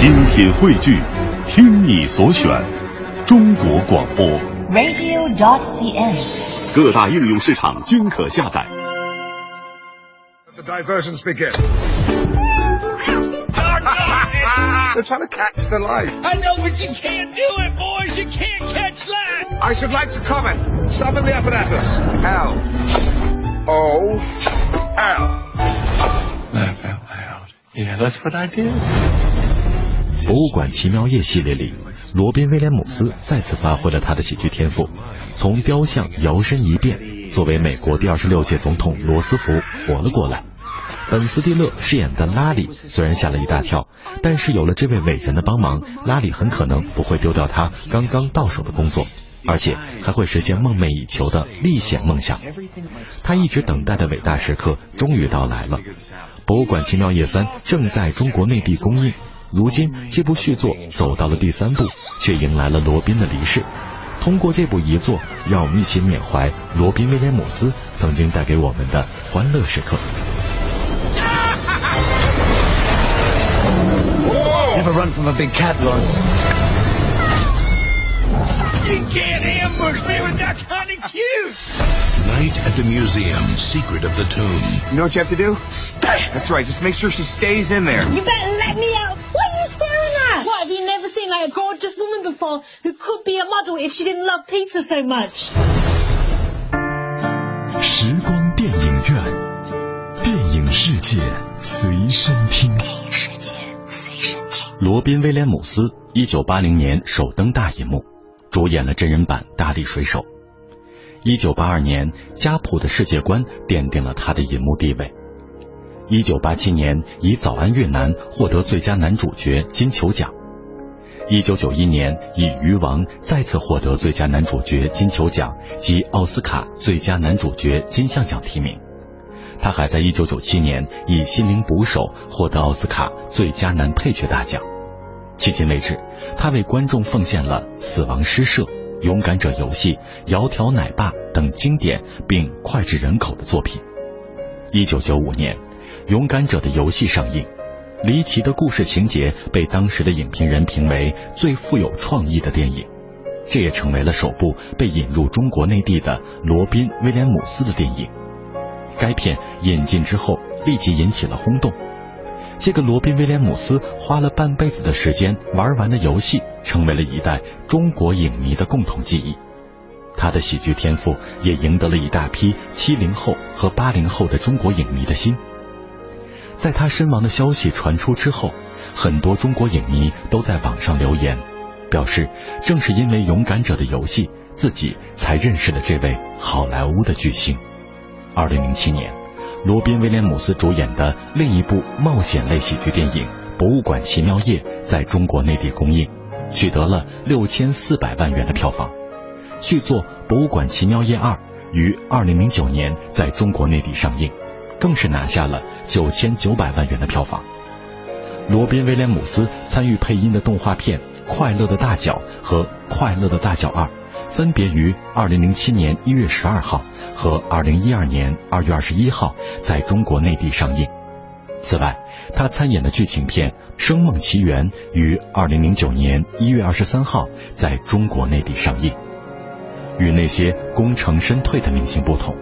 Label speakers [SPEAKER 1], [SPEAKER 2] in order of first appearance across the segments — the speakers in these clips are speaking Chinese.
[SPEAKER 1] 精品汇聚，听你所选，中国广播。
[SPEAKER 2] radio.dot.cn，。
[SPEAKER 1] 各大应用市场均可下载。
[SPEAKER 3] The diversions begin. They're trying to catch the light.
[SPEAKER 4] I know, but you can't do it, boys. You can't catch light.
[SPEAKER 3] I should like to comment. Summon the apparatus. L. O. L.
[SPEAKER 4] Laugh out loud. Yeah, that's what I did.
[SPEAKER 5] 博物馆奇妙夜系列里，罗宾威廉姆斯再次发挥了他的喜剧天赋，从雕像摇身一变，作为美国第二十六届总统罗斯福活了过来。本·斯蒂勒饰演的拉里虽然吓了一大跳，但是有了这位伟人的帮忙，拉里很可能不会丢掉他刚刚到手的工作，而且还会实现梦寐以求的历险梦想。他一直等待的伟大时刻终于到来了。博物馆奇妙夜三正在中国内地公映。如今这部续作走到了第三部，却迎来了罗宾的离世。通过这部遗作，让我们一起缅怀罗宾威廉姆斯曾经带给我们的欢乐时刻。
[SPEAKER 6] Never run from a big cat, Lawrence.
[SPEAKER 4] You can't ambush me with that kind of cute.
[SPEAKER 7] Night at the museum, secret of the tomb.
[SPEAKER 8] You know what you have to do? Stay. That's right. Just make sure she stays in there.
[SPEAKER 9] You better let me out. Have you never seen like a gorgeous woman before who could be a model if she didn't love pizza so much?
[SPEAKER 5] 时光电影院，电影世界随身听。
[SPEAKER 9] 电影世界随身听。
[SPEAKER 5] 罗宾威廉姆斯，一九八零年首登大银幕，主演了真人版《大力水手》。一九八二年，家谱的世界观奠定了他的银幕地位。一九八七年，以《早安越南》获得最佳男主角金球奖。一九九一年，以《鱼王》再次获得最佳男主角金球奖及奥斯卡最佳男主角金像奖提名。他还在一九九七年以《心灵捕手》获得奥斯卡最佳男配角大奖。迄今为止，他为观众奉献了《死亡诗社》《勇敢者游戏》《窈窕奶爸》等经典并脍炙人口的作品。一九九五年，《勇敢者的游戏》上映，离奇的故事情节被当时的影评人评为最富有创意的电影，这也成为了首部被引入中国内地的罗宾·威廉姆斯的电影。该片引进之后，立即引起了轰动。这个罗宾·威廉姆斯花了半辈子的时间玩完的游戏，成为了一代中国影迷的共同记忆。他的喜剧天赋也赢得了一大批七零后和八零后的中国影迷的心。在他身亡的消息传出之后，很多中国影迷都在网上留言，表示正是因为《勇敢者的游戏》，自己才认识了这位好莱坞的巨星。二零零七年，罗宾·威廉姆斯主演的另一部冒险类喜剧电影《博物馆奇妙夜》在中国内地公映，取得了六千四百万元的票房。续作《博物馆奇妙夜二》于二零零九年在中国内地上映，更是拿下了九千九百万元的票房。罗宾·威廉姆斯参与配音的动画片《快乐的大脚》和《快乐的大脚二》。分别于二零零七年一月十二号和二零一二年二月二十一号在中国内地上映。此外，他参演的剧情片《声梦奇缘》于二零零九年一月二十三号在中国内地上映。与那些功成身退的明星不同，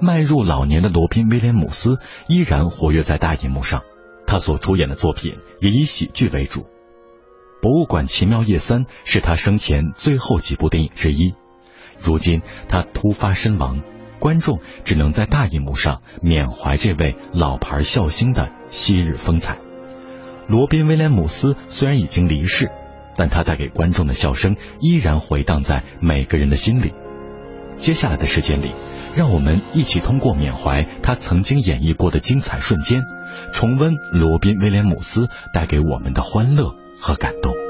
[SPEAKER 5] 迈入老年的罗宾·威廉姆斯依然活跃在大银幕上。他所出演的作品也以喜剧为主。《博物馆奇妙夜三》是他生前最后几部电影之一。如今他突发身亡，观众只能在大荧幕上缅怀这位老牌笑星的昔日风采。罗宾·威廉姆斯虽然已经离世，但他带给观众的笑声依然回荡在每个人的心里。接下来的时间里，让我们一起通过缅怀他曾经演绎过的精彩瞬间，重温罗宾·威廉姆斯带给我们的欢乐和感动。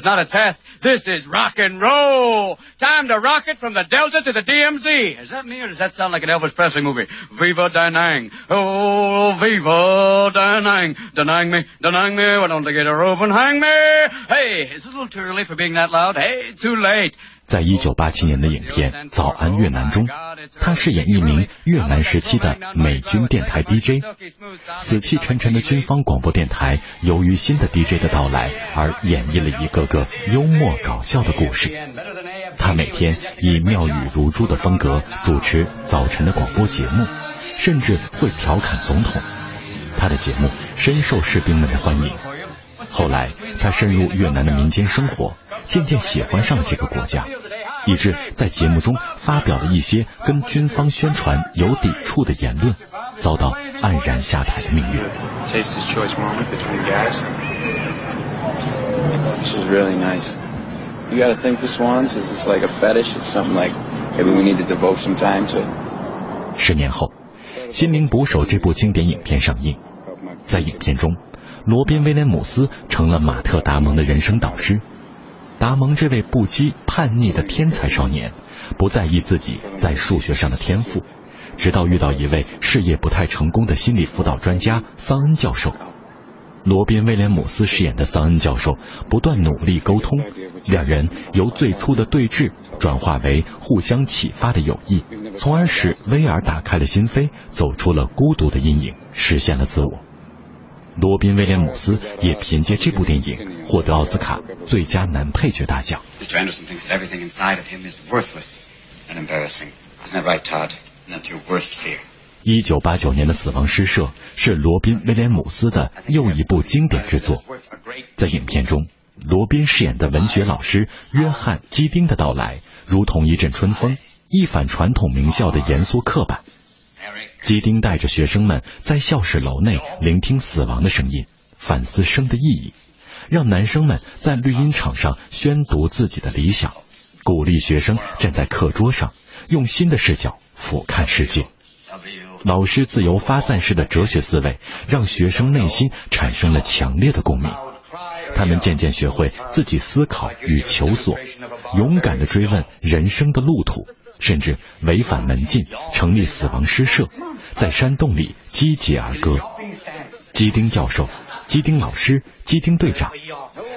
[SPEAKER 8] Is not a test.
[SPEAKER 2] This is rock and roll. Time to rock it from the Delta to the DMZ. Is that me or does that sound like an Elvis Presley movie? Viva Danang. Oh, Viva Danang. Danang me, Danang me. Why don't they get a rope and hang me? Hey, is this a little too early for being that loud? Hey, too late.
[SPEAKER 5] 在一九八七年的影片《早安越南》中，他饰演一名越南时期的美军电台 DJ。死气沉沉的军方广播电台，由于新的 DJ 的到来而演绎了一个个幽默搞笑的故事。他每天以妙语如珠的风格主持早晨的广播节目，甚至会调侃总统。他的节目深受士兵们的欢迎。后来，他深入越南的民间生活。渐渐喜欢上了这个国家，以致在节目中发表了一些跟军方宣传有抵触的言论，遭到黯然下台的命运。十年后，《心灵捕手》这部经典影片上映，在影片中，罗宾·威廉姆斯成了马特·达蒙的人生导师。达蒙这位不羁叛逆的天才少年，不在意自己在数学上的天赋，直到遇到一位事业不太成功的心理辅导专家桑恩教授。罗宾·威廉姆斯饰演的桑恩教授不断努力沟通，两人由最初的对峙转化为互相启发的友谊，从而使威尔打开了心扉，走出了孤独的阴影，实现了自我。罗宾·威廉姆斯也凭借这部电影获得奥斯卡最佳男配角大奖。一九八九年的《死亡诗社》是罗宾·威廉姆斯的又一部经典之作。在影片中，罗宾饰演的文学老师约翰·基丁的到来，如同一阵春风，一反传统名校的严肃刻板。基丁带着学生们在教室楼内聆听死亡的声音，反思生的意义，让男生们在绿茵场上宣读自己的理想，鼓励学生站在课桌上用新的视角俯瞰世界。老师自由发散式的哲学思维，让学生内心产生了强烈的共鸣。他们渐渐学会自己思考与求索，勇敢地追问人生的路途。甚至违反门禁，成立死亡诗社，在山洞里击节而歌。基丁教授、基丁老师、基丁队长，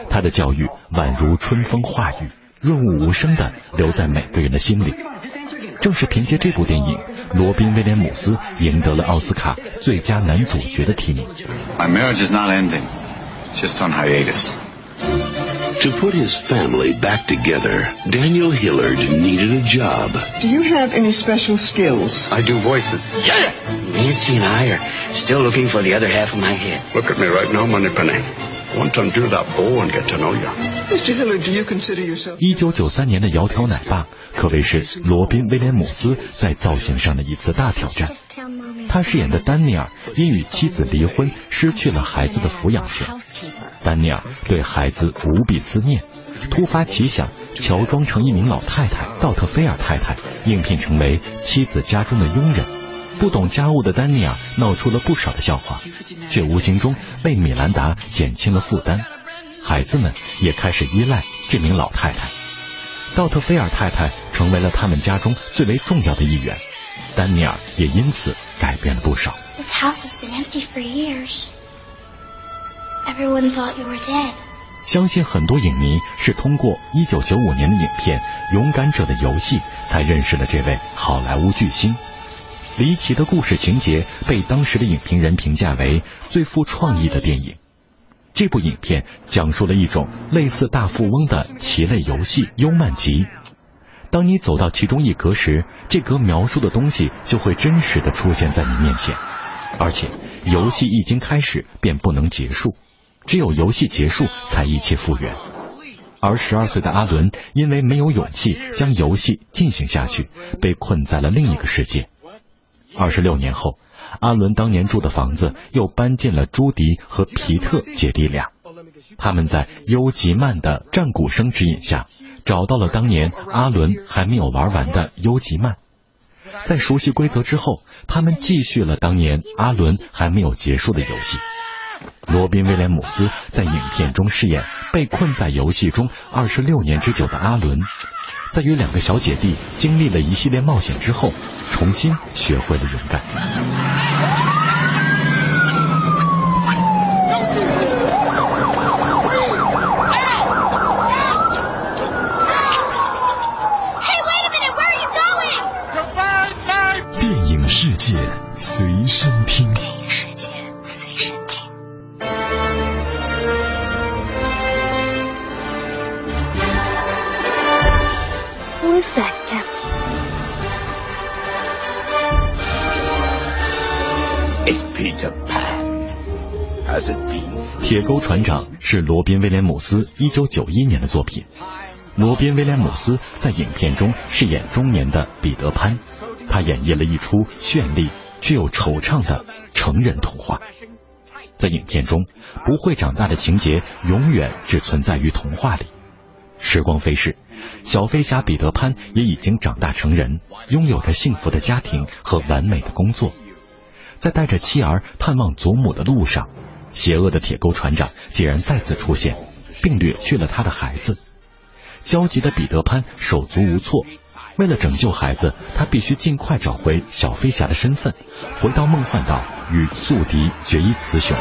[SPEAKER 5] 他的教育宛如春风化雨，润物无声地留在每个人的心里。正是凭借这部电影，罗宾·威廉姆斯赢得了奥斯卡最佳男主角的提名。
[SPEAKER 10] My marriage is not ending, just on hiatus.
[SPEAKER 11] To put his family back together, Daniel Hillard needed a job.
[SPEAKER 12] Do you have any special skills?
[SPEAKER 10] I do voices.
[SPEAKER 13] Yeah! Nancy and I are still looking for the other half of my head.
[SPEAKER 10] Look at me right now, Moneypenny. I want to undo that bow and get to know you.
[SPEAKER 12] Mr. Hillard, do you consider yourself...
[SPEAKER 5] 一九九三年的窈窕奶爸可谓是罗宾·威廉姆斯在造型上的一次大挑战。 他饰演的丹尼尔因与妻子离婚，失去了孩子的抚养权。丹尼尔对孩子无比思念，突发奇想，乔装成一名老太太道特菲尔太太，应聘成为妻子家中的佣人。不懂家务的丹尼尔闹出了不少的笑话，却无形中为米兰达减轻了负担。孩子们也开始依赖这名老太太，道特菲尔太太成为了他们家中最为重要的一员。丹尼尔也因此改变了不少。
[SPEAKER 14] This house has been empty for years. Everyone thought you were dead.
[SPEAKER 5] 相信很多影迷是通过1995年的影片《勇敢者的游戏》才认识了这位好莱坞巨星。离奇的故事情节被当时的影评人评价为最富创意的电影。这部影片讲述了一种类似大富翁的棋类游戏——优曼集。当你走到其中一格时，这格描述的东西就会真实的出现在你面前，而且游戏一经开始便不能结束，只有游戏结束才一切复原。而十二岁的阿伦因为没有勇气将游戏进行下去，被困在了另一个世界。二十六年后，阿伦当年住的房子又搬进了朱迪和皮特姐弟俩，他们在优吉曼的战鼓声指引下。找到了当年阿伦还没有玩完的优吉曼，在熟悉规则之后，他们继续了当年阿伦还没有结束的游戏。罗宾·威廉姆斯在影片中饰演被困在游戏中二十六年之久的阿伦，在与两个小姐弟经历了一系列冒险之后，重新学会了勇敢。电影世界随身听。
[SPEAKER 14] 电影世界随身听。
[SPEAKER 15] Who is that?
[SPEAKER 10] It's Peter Pan. Has it been?
[SPEAKER 5] 铁钩船长是罗宾·威廉姆斯1991年的作品。罗宾·威廉姆斯在影片中饰演中年的彼得潘，他演绎了一出绚丽却又惆怅的成人童话。在影片中，不会长大的情节永远只存在于童话里。时光飞逝，小飞侠彼得潘也已经长大成人，拥有着幸福的家庭和完美的工作。在带着妻儿探望祖母的路上，邪恶的铁钩船长竟然再次出现，并掠去了他的孩子。焦急的彼得潘手足无措，为了拯救孩子，他必须尽快找回小飞侠的身份，回到梦幻岛与宿敌决一雌雄。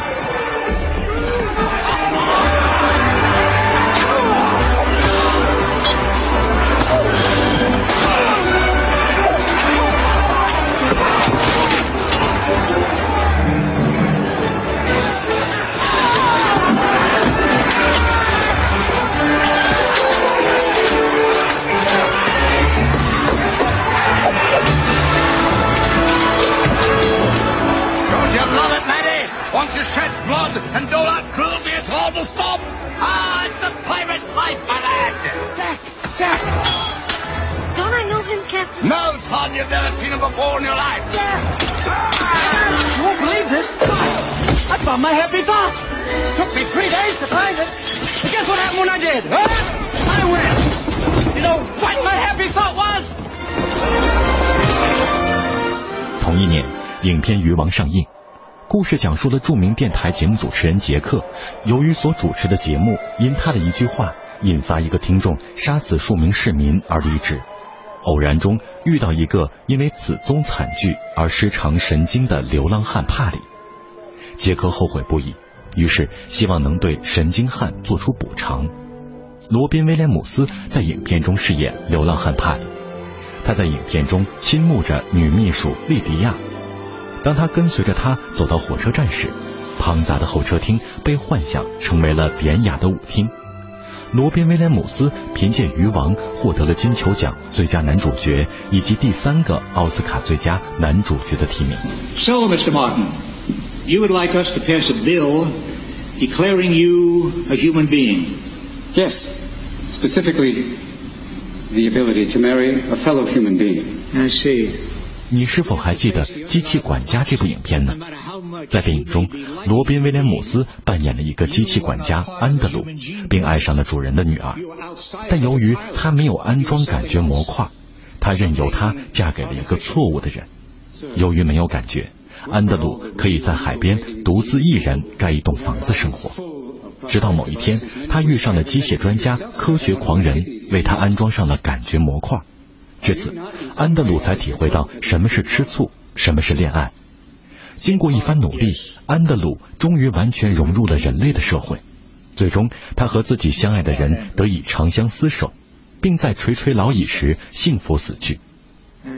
[SPEAKER 5] 影片《鱼王》上映。故事讲述了著名电台节目主持人杰克，由于所主持的节目因他的一句话引发一个听众杀死数名市民而离职，偶然中遇到一个因为此宗惨剧而失常神经的流浪汉帕里。杰克后悔不已，于是希望能对神经汉做出补偿。罗宾·威廉姆斯在影片中饰演流浪汉帕里。他在影片中倾慕着女秘书莉迪亚。当他跟随着她走到火车站时，庞杂的候车厅被幻想成为了典雅的舞厅。罗宾·威廉姆斯凭借《鱼王》获得了金球奖最佳男主角以及第三个奥斯卡最佳男主角的提名。
[SPEAKER 16] So, Mr. Martin, you would like us to pass a bill declaring you a human being?
[SPEAKER 17] Yes, specifically the ability to marry a fellow human being.
[SPEAKER 16] I see.
[SPEAKER 5] 你是否还记得《机器管家》这部影片呢？在电影中，罗宾·威廉姆斯扮演了一个机器管家安德鲁，并爱上了主人的女儿。但由于他没有安装感觉模块，他任由她嫁给了一个错误的人。由于没有感觉，安德鲁可以在海边独自一人盖一栋房子生活。直到某一天，他遇上了机械专家、科学狂人，为他安装上了感觉模块。至此，安德鲁才体会到什么是吃醋，什么是恋爱。经过一番努力，安德鲁终于完全融入了人类的社会。最终，他和自己相爱的人得以长相厮守，并在垂垂老矣时幸福死去。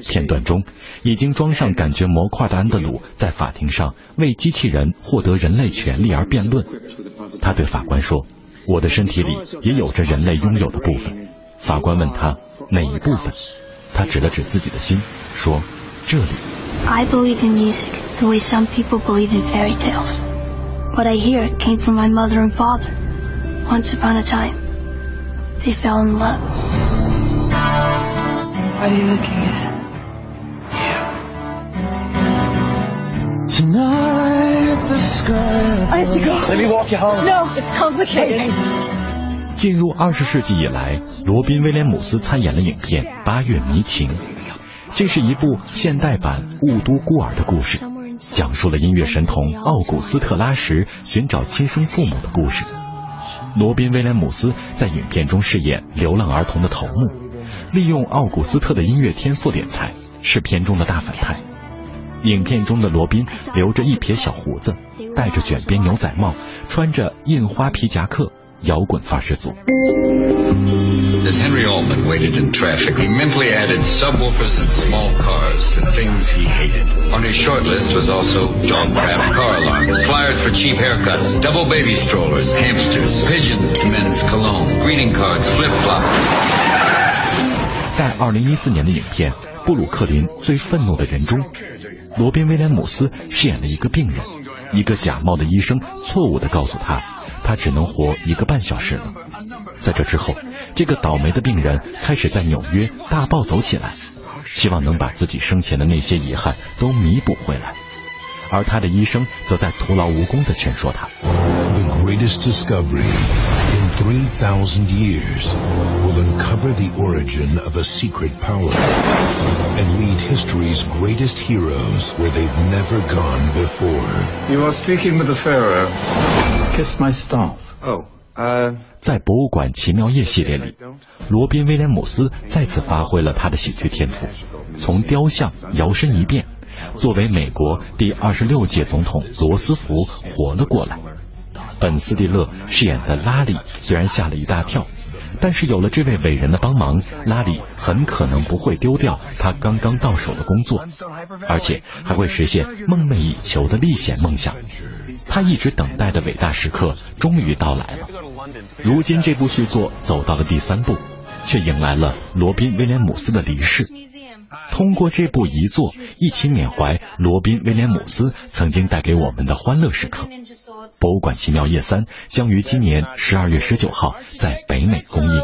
[SPEAKER 5] 片段中，已经装上感觉模块的安德鲁在法庭上为机器人获得人类权利而辩论。他对法官说：“我的身体里也有着人类拥有的部分。”法官问他哪一部分，他指了指自己的心，说：“这里。”
[SPEAKER 15] I believe in music the way some people believe in fairy tales. What I hear came from my mother and father. Once upon a time, they fell in love.
[SPEAKER 4] What are you looking at?
[SPEAKER 6] Tonight the sky.
[SPEAKER 9] I have to go.
[SPEAKER 6] Let me walk you home.
[SPEAKER 9] No, it's complicated.
[SPEAKER 5] 进入二十世纪以来，罗宾·威廉姆斯参演了影片《八月迷情》，这是一部现代版《雾都孤儿》的故事。讲述了音乐神童奥古斯特拉什寻找亲生父母的故事。罗宾威廉姆斯在影片中饰演流浪儿童的头目，利用奥古斯特的音乐天赋敛财，是片中的大反派。影片中的罗宾留着一撇小胡子，戴着卷边牛仔帽，穿着印花皮夹克，摇滚范十足。
[SPEAKER 18] As Henry Altman waited in traffic, he mentally added subwoofers and small cars to things he hated. On his short list was also dog crap, car alarms, flyers for cheap haircuts, double baby strollers, hamsters, pigeons to men's cologne, greeting cards, flip-flops.
[SPEAKER 5] 在二零一四年的影片《布鲁克林最愤怒的人》中，罗宾威廉姆斯饰演了一个病人，一个假冒的医生错误地告诉他， 他只能活一个半小时了。在这之后，这个倒霉的病人开始在纽约大暴走起来，希望能把自己生前的那些遗憾都弥补回来。而他的医生则在徒劳无功地劝说他。
[SPEAKER 7] The greatest discovery in 3,000 years will uncover the origin of a secret power and lead history's greatest heroes where they've never gone before.
[SPEAKER 17] You are speaking with the Pharaoh. Kiss my staff.
[SPEAKER 8] Oh, uh.
[SPEAKER 5] 在博物馆奇妙夜系列里，罗宾威廉姆斯再次发挥了他的喜剧天赋，从雕像摇身一变，作为美国第二十六届总统罗斯福活了过来。本·斯蒂勒饰演的拉里虽然吓了一大跳，但是有了这位伟人的帮忙，拉里很可能不会丢掉他刚刚到手的工作，而且还会实现梦寐以求的历险梦想。他一直等待的伟大时刻终于到来了。如今这部续作走到了第三部，却迎来了罗宾·威廉姆斯的离世。通过这部遗作，一起缅怀罗宾·威廉姆斯曾经带给我们的欢乐时刻。博物馆奇妙夜三将于今年十二月十九号在北美公映。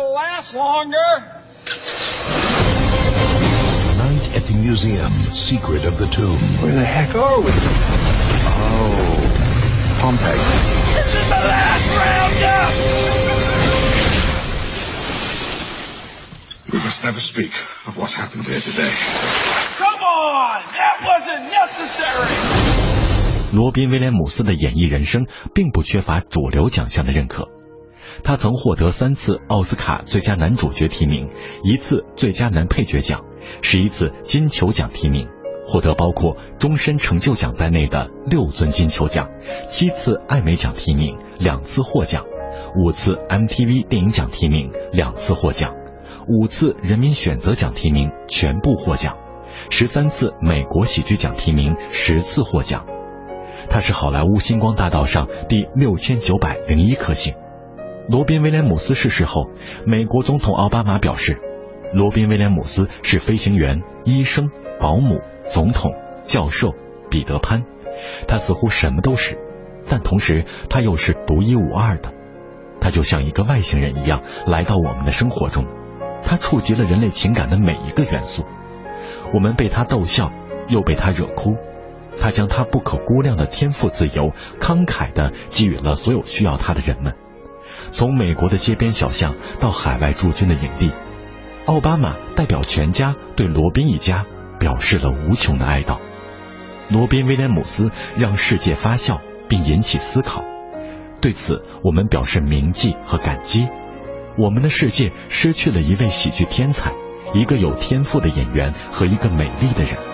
[SPEAKER 7] Night at the museum, Secret of the Tomb.
[SPEAKER 8] Where the heck are we? Oh, Pompeii.
[SPEAKER 4] This is the last roundup!
[SPEAKER 3] We must never speak of what happened here today.
[SPEAKER 4] Come on! That wasn't necessary!
[SPEAKER 5] 罗宾·威廉姆斯的演艺人生并不缺乏主流奖项的认可，他曾获得三次奥斯卡最佳男主角提名，一次最佳男配角奖，十一次金球奖提名，获得包括终身成就奖在内的六尊金球奖，七次艾美奖提名，两次获奖，五次 MTV 电影奖提名，两次获奖，五次人民选择奖提名，全部获奖，十三次美国喜剧奖提名，十次获奖。他是好莱坞星光大道上第六千九百零一颗星。罗宾·威廉姆斯逝世后，美国总统奥巴马表示，罗宾·威廉姆斯是飞行员、医生、保姆、总统、教授、彼得潘，他似乎什么都是，但同时他又是独一无二的。他就像一个外星人一样来到我们的生活中，他触及了人类情感的每一个元素，我们被他逗笑，又被他惹哭。他将他不可估量的天赋自由慷慨地给予了所有需要他的人们，从美国的街边小巷到海外驻军的营地，奥巴马代表全家对罗宾一家表示了无穷的哀悼。罗宾·威廉姆斯让世界发笑并引起思考，对此我们表示铭记和感激。我们的世界失去了一位喜剧天才，一个有天赋的演员和一个美丽的人。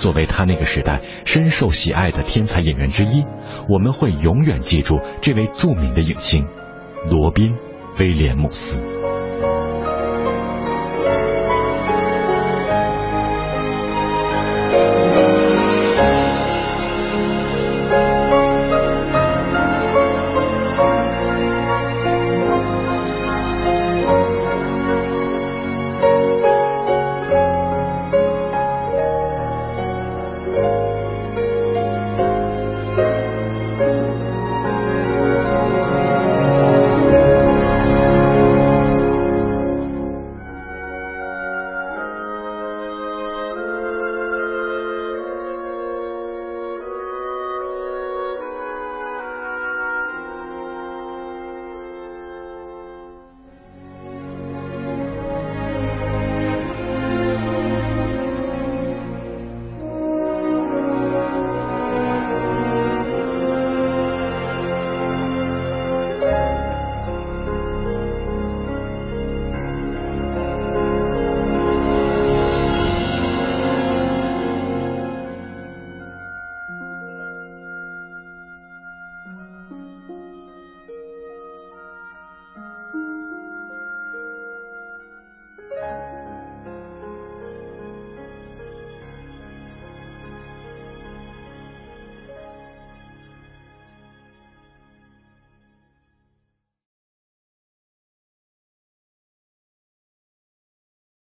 [SPEAKER 5] 作为他那个时代深受喜爱的天才演员之一，我们会永远记住这位著名的影星罗宾·威廉姆斯。